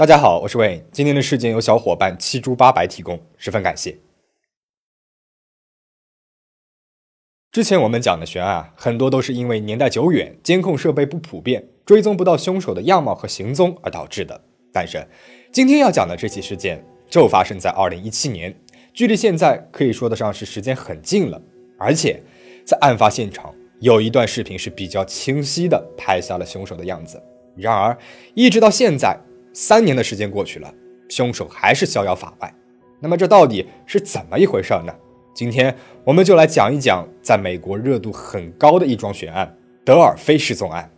大家好，我是 Wayne。今天的事件由小伙伴七猪八白提供，十分感谢。之前我们讲的悬案，很多都是因为年代久远、监控设备不普遍、追踪不到凶手的样貌和行踪而导致的。但是，今天要讲的这起事件就发生在二零一七年，距离现在可以说得上是时间很近了。而且，在案发现场有一段视频是比较清晰的拍下了凶手的样子。然而，一直到现在。三年的时间过去了，凶手还是逍遥法外。那么这到底是怎么一回事呢？今天我们就来讲一讲，在美国热度很高的一桩悬案——德尔菲失踪案。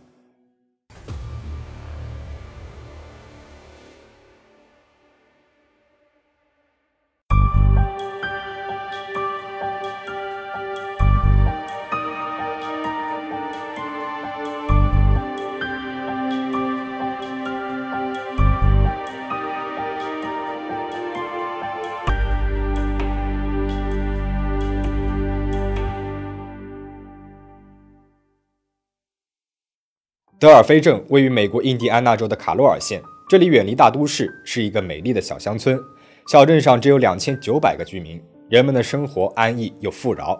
德尔菲镇位于美国印第安纳州的卡洛尔县，这里远离大都市，是一个美丽的小乡村。小镇上只有两千九百个居民，人们的生活安逸又富饶。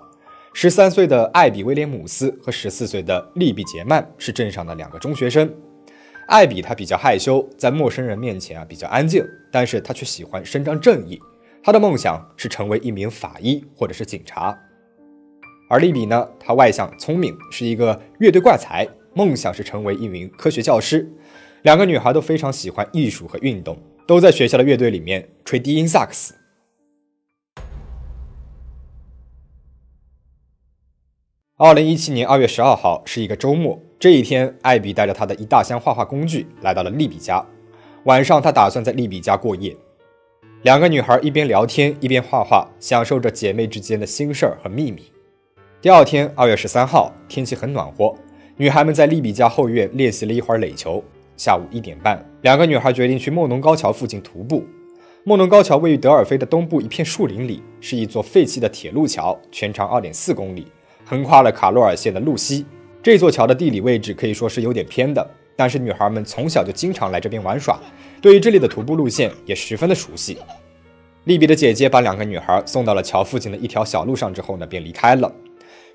十三岁的艾比·威廉姆斯和十四岁的利比·杰曼是镇上的两个中学生。艾比他比较害羞，在陌生人面前啊比较安静，但是他却喜欢伸张正义。他的梦想是成为一名法医或者是警察。而利比呢，他外向聪明，是一个乐队怪才。梦想是成为一名科学教师。两个女孩都非常喜欢艺术和运动，都在学校的乐队里面吹低音萨克斯。二零一七年二月十二号是一个周末，这一天，艾比带着他的一大箱画画工具来到了利比家。晚上，他打算在利比家过夜。两个女孩一边聊天一边画画，享受着姐妹之间的心事儿和秘密。第二天，二月十三号，天气很暖和。女孩们在利比家后院练习了一会儿垒球。下午一点半，两个女孩决定去莫农高桥附近徒步。莫农高桥位于德尔菲的东部一片树林里，是一座废弃的铁路桥，全长二点四公里，横跨了卡洛尔县的路西。这座桥的地理位置可以说是有点偏的，但是女孩们从小就经常来这边玩耍，对于这里的徒步路线也十分的熟悉。利比的姐姐把两个女孩送到了桥附近的一条小路上之后呢，便离开了。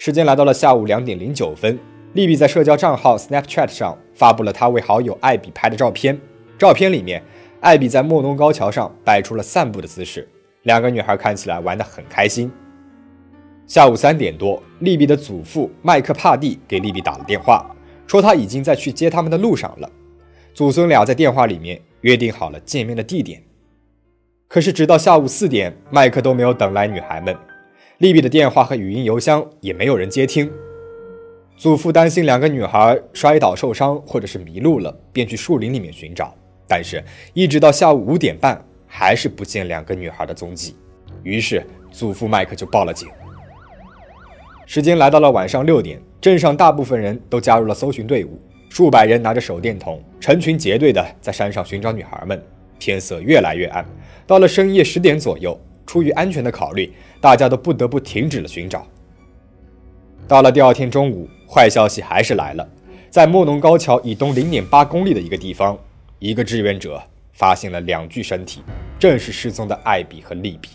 时间来到了下午两点零九分。利比在社交账号 Snapchat 上发布了他为好友艾比拍的照片。照片里面，艾比在莫农高桥上摆出了散步的姿势，两个女孩看起来玩得很开心。下午三点多，利比的祖父麦克帕蒂给利比打了电话，说他已经在去接他们的路上了。祖孙俩在电话里面约定好了见面的地点。可是直到下午四点，麦克都没有等来女孩们，利比的电话和语音邮箱也没有人接听。祖父担心两个女孩摔倒受伤，或者是迷路了，便去树林里面寻找。但是，一直到下午五点半，还是不见两个女孩的踪迹。于是，祖父麦克就报了警。时间来到了晚上六点，镇上大部分人都加入了搜寻队伍，数百人拿着手电筒，成群结队的在山上寻找女孩们。天色越来越暗，到了深夜十点左右，出于安全的考虑，大家都不得不停止了寻找。到了第二天中午。坏消息还是来了，在莫农高桥以东零点八公里的一个地方，一个志愿者发现了两具身体，正是失踪的艾比和利比。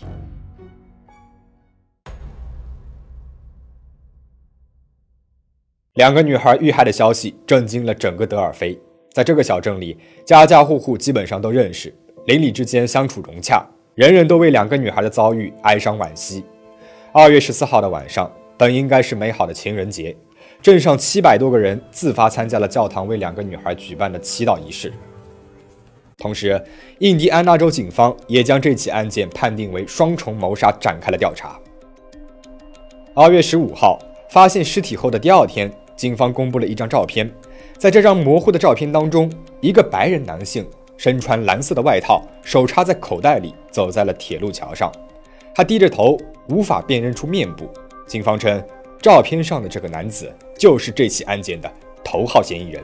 两个女孩遇害的消息震惊了整个德尔菲，在这个小镇里，家家户户基本上都认识，邻里之间相处融洽，人人都为两个女孩的遭遇哀伤惋惜。二月十四号的晚上，本应该是美好的情人节。镇上七百多个人自发参加了教堂为两个女孩举办的祈祷仪式。同时，印第安纳州警方也将这起案件判定为双重谋杀，展开了调查。二月十五号，发现尸体后的第二天，警方公布了一张照片。在这张模糊的照片当中，一个白人男性身穿蓝色的外套，手插在口袋里，走在了铁路桥上。他低着头，无法辨认出面部。警方称。照片上的这个男子就是这起案件的头号嫌疑人。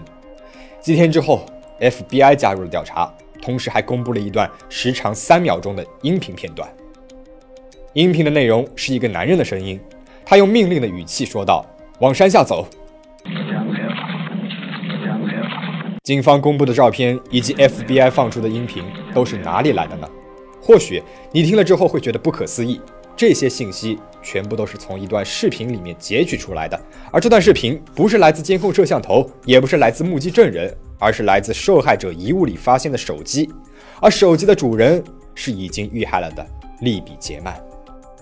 几天之后，FBI 加入了调查，同时还公布了一段时长三秒钟的音频片段。音频的内容是一个男人的声音，他用命令的语气说道：“往山下走。”警方公布的照片以及 FBI 放出的音频都是哪里来的呢？或许你听了之后会觉得不可思议，这些信息全部都是从一段视频里面截取出来的，而这段视频不是来自监控摄像头，也不是来自目击证人，而是来自受害者遗物里发现的手机，而手机的主人是已经遇害了的利比杰曼。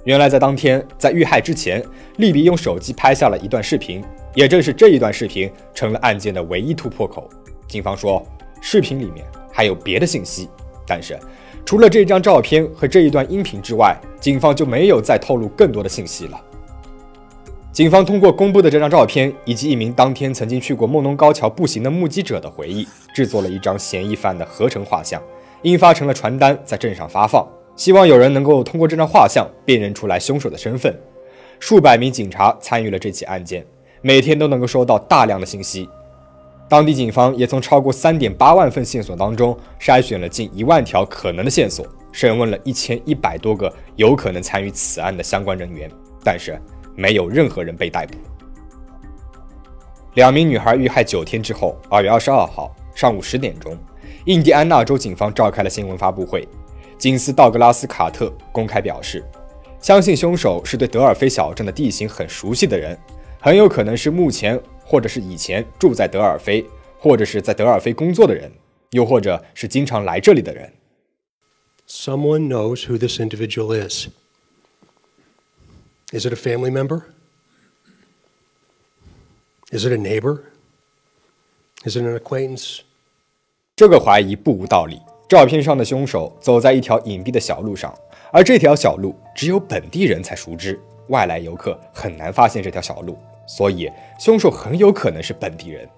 原来在当天，在遇害之前，利比用手机拍下了一段视频，也正是这一段视频成了案件的唯一突破口。警方说，视频里面还有别的信息，但是。除了这张照片和这一段音频之外，警方就没有再透露更多的信息了。警方通过公布的这张照片以及一名当天曾经去过梦龙高桥步行的目击者的回忆，制作了一张嫌疑犯的合成画像，印发成了传单，在镇上发放，希望有人能够通过这张画像辨认出来凶手的身份。数百名警察参与了这起案件，每天都能够收到大量的信息。当地警方也从超过三点八万份线索当中筛选了近一万条可能的线索，审问了一千一百多个有可能参与此案的相关人员，但是没有任何人被逮捕。两名女孩遇害九天之后，二月二十二号上午十点钟，印第安纳州警方召开了新闻发布会。警司道格拉斯·卡特公开表示，相信凶手是对德尔菲小镇的地形很熟悉的人，很有可能是目前。或者是以前住在德尔菲，或者是在德尔菲工作的人，又或者是经常来这里的人。Someone knows who this individual is. Is it a family member? Is it a neighbor? Is it an acquaintance? 这个怀疑不无道理。照片上的凶手走在一条隐蔽的小路上，而这条小路只有本地人才熟知，外来游客很难发现这条小路。所以，凶手很有可能是本地人。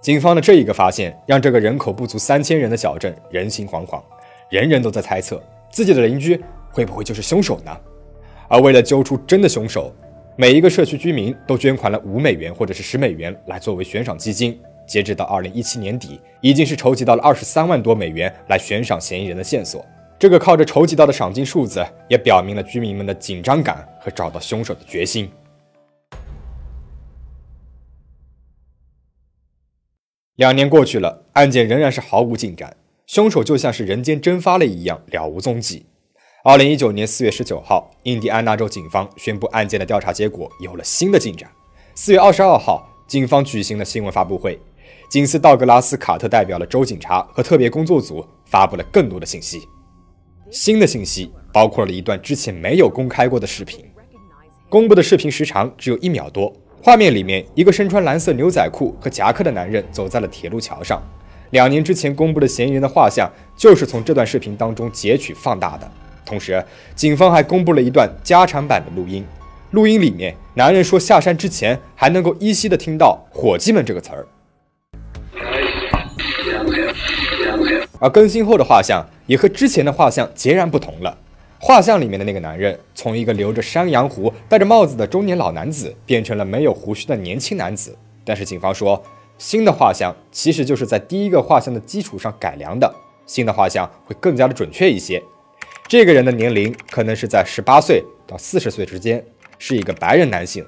警方的这一个发现，让这个人口不足三千人的小镇人心惶惶，人人都在猜测自己的邻居会不会就是凶手呢？而为了揪出真的凶手，每一个社区居民都捐款了五美元或者是十美元来作为悬赏基金。截止到二零一七年底，已经是筹集到了二十三万多美元来悬赏嫌疑人的线索。这个靠着筹集到的赏金数字，也表明了居民们的紧张感和找到凶手的决心。两年过去了，案件仍然是毫无进展，凶手就像是人间蒸发了一样，了无踪迹。二零一九年四月十九号，印第安纳州警方宣布案件的调查结果有了新的进展。四月二十二号，警方举行了新闻发布会，警司道格拉斯·卡特代表了州警察和特别工作组，发布了更多的信息。新的信息包括了一段之前没有公开过的视频，公布的视频时长只有一秒多。画面里面，一个身穿蓝色牛仔裤和夹克的男人走在了铁路桥上。两年之前公布的嫌疑人的画像，就是从这段视频当中截取放大的。同时，警方还公布了一段加长版的录音。录音里面，男人说下山之前还能够依稀的听到“伙计们”这个词儿。而更新后的画像也和之前的画像截然不同了。画像里面的那个男人，从一个留着山羊胡、戴着帽子的中年老男子，变成了没有胡须的年轻男子。但是警方说，新的画像其实就是在第一个画像的基础上改良的，新的画像会更加的准确一些。这个人的年龄可能是在十八岁到四十岁之间，是一个白人男性，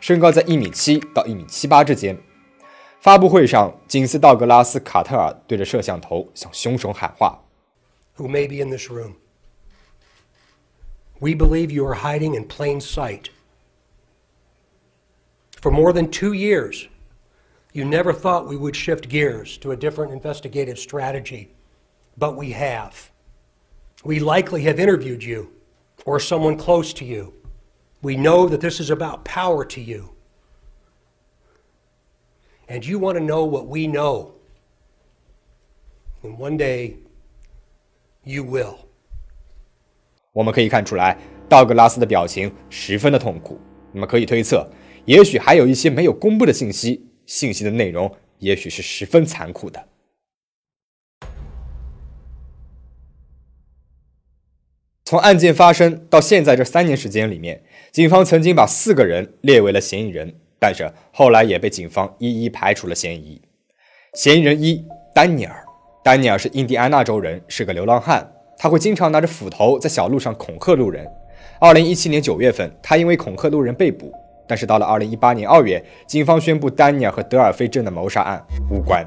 身高在一米七到一米七八之间。发布会上，警司道格拉斯·卡特尔对着摄像头向凶手喊话：“Who may be in this room？” We believe you are hiding in plain sight. For more than two years, you never thought we would shift gears to a different investigative strategy, but we have. We likely have interviewed you or someone close to you. We know that this is about power to you. And you want to know what we know. And one day, you will. 我们可以看出来，道格拉斯的表情十分的痛苦。那么可以推测，也许还有一些没有公布的信息，信息的内容也许是十分残酷的。从案件发生到现在这三年时间里面，警方曾经把四个人列为了嫌疑人，但是后来也被警方一一排除了嫌疑。嫌疑人一，丹尼尔。丹尼尔是印第安纳州人，是个流浪汉。他会经常拿着斧头在小路上恐吓路人。二零一七年九月份，他因为恐吓路人被捕。但是到了二零一八年二月，警方宣布丹尼尔和德尔菲镇的谋杀案无关。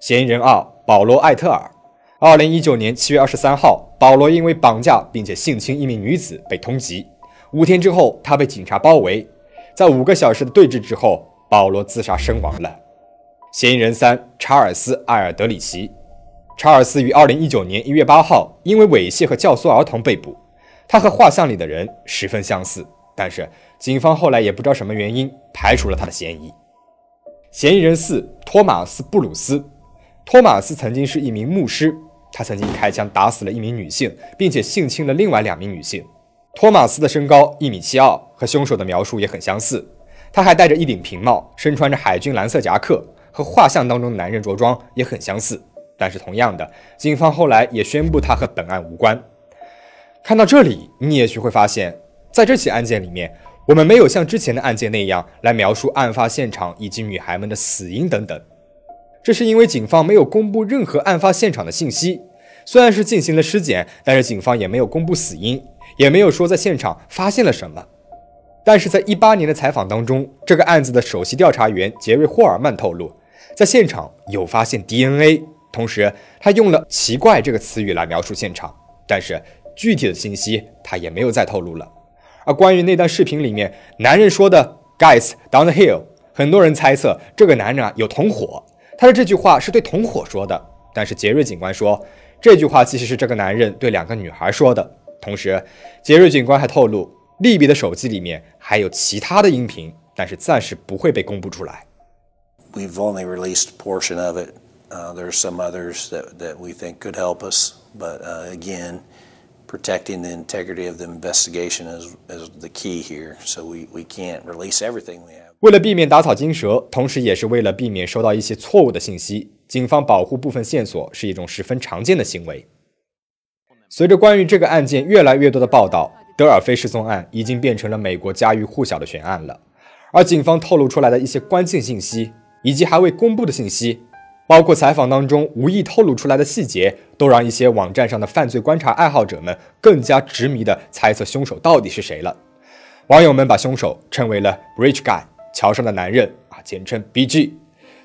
嫌疑人二保罗·艾特尔。二零一九年七月二十三号，保罗因为绑架并且性侵一名女子被通缉。五天之后，他被警察包围，在五个小时的对峙之后，保罗自杀身亡了。嫌疑人三查尔斯·艾尔德里奇。查尔斯于二零一九年一月八号因为猥亵和教唆儿童被捕。他和画像里的人十分相似，但是警方后来也不知道什么原因排除了他的嫌疑。嫌疑人四托马斯·布鲁斯。托马斯曾经是一名牧师，他曾经开枪打死了一名女性，并且性侵了另外两名女性。托马斯的身高一米七二，和凶手的描述也很相似。他还戴着一顶平帽，身穿着海军蓝色夹克，和画像当中的男人着装也很相似。但是同样的，警方后来也宣布他和本案无关。看到这里，你也许会发现，在这起案件里面，我们没有像之前的案件那样来描述案发现场以及女孩们的死因等等。这是因为警方没有公布任何案发现场的信息。虽然是进行了尸检，但是警方也没有公布死因，也没有说在现场发现了什么。但是在一八年的采访当中，这个案子的首席调查员杰瑞·霍尔曼透露，在现场有发现 DNA，同时他用了“奇怪”这个词语来描述现场，但是。具体的信息他也没有再透露了。而关于那段视频里面男人说的 “Guys down the hill”，很多人猜测这个男人啊有同伙，他的这句话是对同伙说的。但是杰瑞警官说，这句话其实是这个男人对两个女孩说的。同时，杰瑞警官还透露，利比的手机里面还有其他的音频，但是暂时不会被公布出来。We've only released a portion of it. There are some others that that we think could help us, but uh, again. protecting the integrity of the investigation is, is the key here. So we, we can't release everything we have. 为了避免打草惊蛇，同时也是为了避免收到一些错误的信息，警方保护部分线索是一种十分常见的行为。随着关于这个案件越来越多的报道，德尔菲失踪案已经变成了美国家喻户晓的悬案了。而警方透露出来的一些关键信息，以及还未公布的信息，包括采访当中无意透露出来的细节，都让一些网站上的犯罪观察爱好者们更加执迷地猜测凶手到底是谁了。网友们把凶手称为了 Bridge Guy，桥上的男人啊，简称 BG。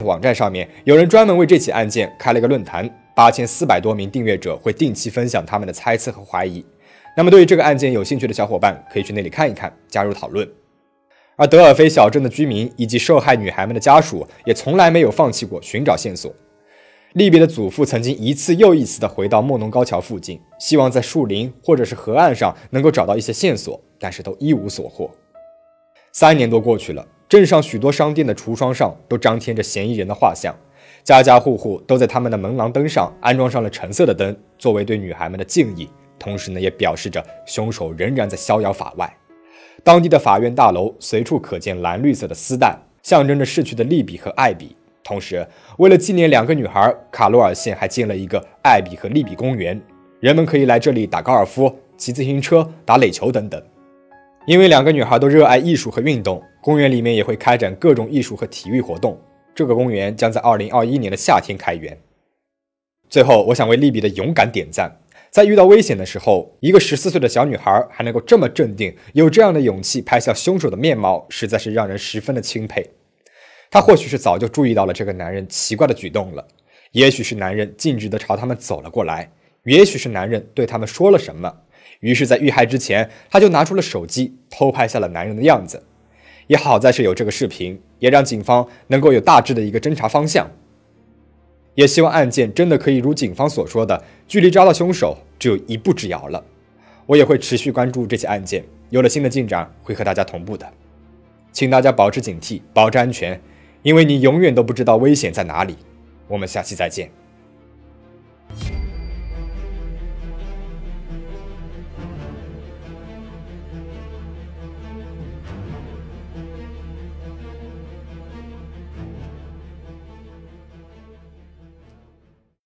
网站上面有人专门为这起案件开了个论坛，八千四百多名订阅者会定期分享他们的猜测和怀疑。那么对于这个案件有兴趣的小伙伴，可以去那里看一看，加入讨论。而德尔菲小镇的居民以及受害女孩们的家属也从来没有放弃过寻找线索。利比的祖父曾经一次又一次地回到莫农高桥附近，希望在树林或者是河岸上能够找到一些线索，但是都一无所获。三年多过去了，镇上许多商店的橱窗上都张贴着嫌疑人的画像，家家户户都在他们的门廊灯上安装上了橙色的灯，作为对女孩们的敬意，同时呢，也表示着凶手仍然在逍遥法外。当地的法院大楼随处可见蓝绿色的丝带，象征着逝去的利比和艾比。同时，为了纪念两个女孩，卡罗尔县还建了一个艾比和利比公园，人们可以来这里打高尔夫、骑自行车、打垒球等等。因为两个女孩都热爱艺术和运动，公园里面也会开展各种艺术和体育活动。这个公园将在2021年的夏天开园。最后，我想为利比的勇敢点赞。在遇到危险的时候，一个十四岁的小女孩还能够这么镇定，有这样的勇气拍下凶手的面貌，实在是让人十分的钦佩。她或许是早就注意到了这个男人奇怪的举动了，也许是男人径直的朝他们走了过来，也许是男人对他们说了什么，于是，在遇害之前，他就拿出了手机偷拍下了男人的样子。也好在是有这个视频，也让警方能够有大致的一个侦查方向。也希望案件真的可以如警方所说的，距离抓到凶手只有一步之遥了。我也会持续关注这起案件，有了新的进展会和大家同步的。请大家保持警惕，保持安全，因为你永远都不知道危险在哪里。我们下期再见。